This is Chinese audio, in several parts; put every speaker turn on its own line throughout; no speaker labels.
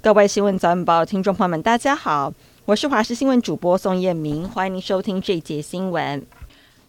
各位新闻早晚报听众朋友们，大家好，我是华视新闻主播宋彦明，欢迎您收听这一节新闻。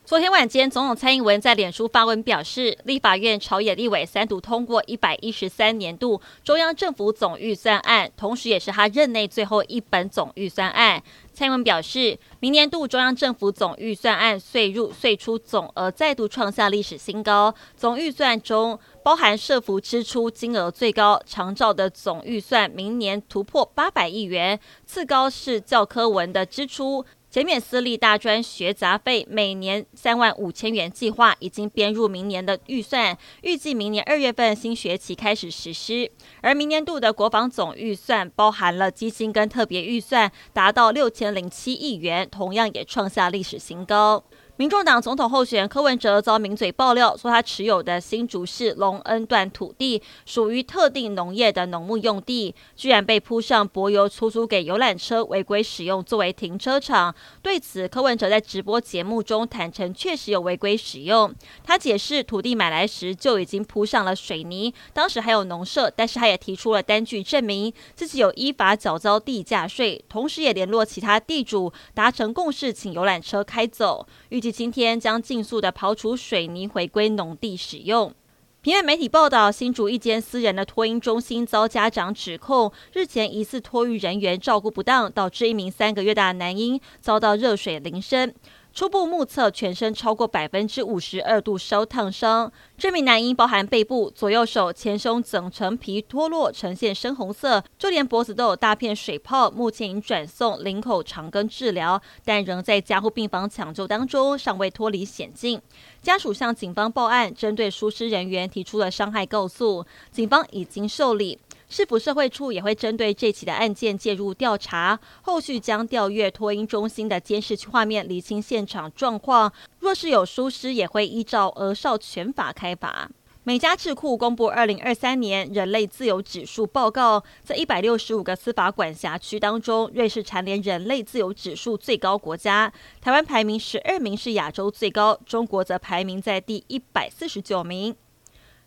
昨天晚间，总统蔡英文在脸书发文表示，立法院朝野立委三读通过一百一十三年度中央政府总预算案，同时也是他任内最后一本总预算案。蔡英文表示，明年度中央政府总预算案岁入岁出总额再度创下历史新高。总预算中包含社福支出金额最高，长照的总预算明年突破八百亿元，次高是教科文的支出。减免私立大专学杂费，每年三万五千元计划已经编入明年的预算，预计明年二月份新学期开始实施。而明年度的国防总预算包含了基金跟特别预算，达到六千零七亿元，同样也创下历史新高。民众党总统候选人柯文哲遭名嘴爆料，说他持有的新竹市隆恩段土地属于特定农业的农牧用地，居然被铺上柏油出租给游览车违规使用作为停车场。对此，柯文哲在直播节目中坦承，确实有违规使用。他解释，土地买来时就已经铺上了水泥，当时还有农舍，但是他也提出了单据证明自己有依法缴交地价税，同时也联络其他地主达成共识，请游览车开走。预计。今天将尽速的刨除水泥，回归农地使用。平面媒体报道，新竹一间私人的托婴中心遭家长指控，日前疑似托育人员照顾不当，导致一名三个月大的男婴遭到热水淋身。初步目测，全身超过百分之五十二度烧烫伤。这名男婴包含背部、左右手、前胸整层皮脱落，呈现深红色，就连脖子都有大片水泡。目前已转送林口长庚治疗，但仍在加护病房抢救当中，尚未脱离险境。家属向警方报案，针对疏失人员提出了伤害告诉，警方已经受理。市府社会处也会针对这起的案件介入调查，后续将调阅托婴中心的监视画面，厘清现场状况。若是有疏失，也会依照儿少权法开罚。美加智库公布二零二三年人类自由指数报告，在一百六十五个司法管辖区当中，瑞士蝉联人类自由指数最高国家，台湾排名十二名是亚洲最高，中国则排名在第一百四十九名。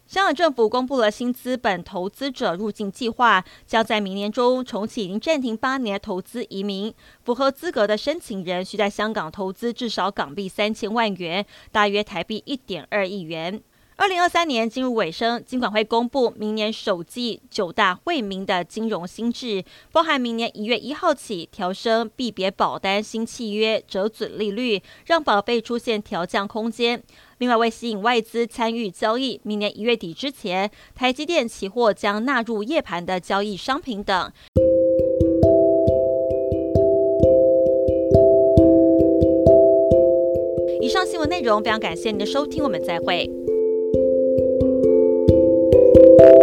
香港政府公布了新资本投资者入境计划，将在明年中重启已经暂停八年投资移民。符合资格的申请人需在香港投资至少港币三千万元，大约台币一点二亿元。二零二三年进入尾声，金管会公布明年首季九大惠民的金融新制，包含明年一月一号起调升币别保单新契约折准利率，让保费出现调降空间。另外，为吸引外资参与交易，明年一月底之前，台积电期货将纳入夜盘的交易商品等。以上新闻内容非常感谢您的收听，我们再会。thank you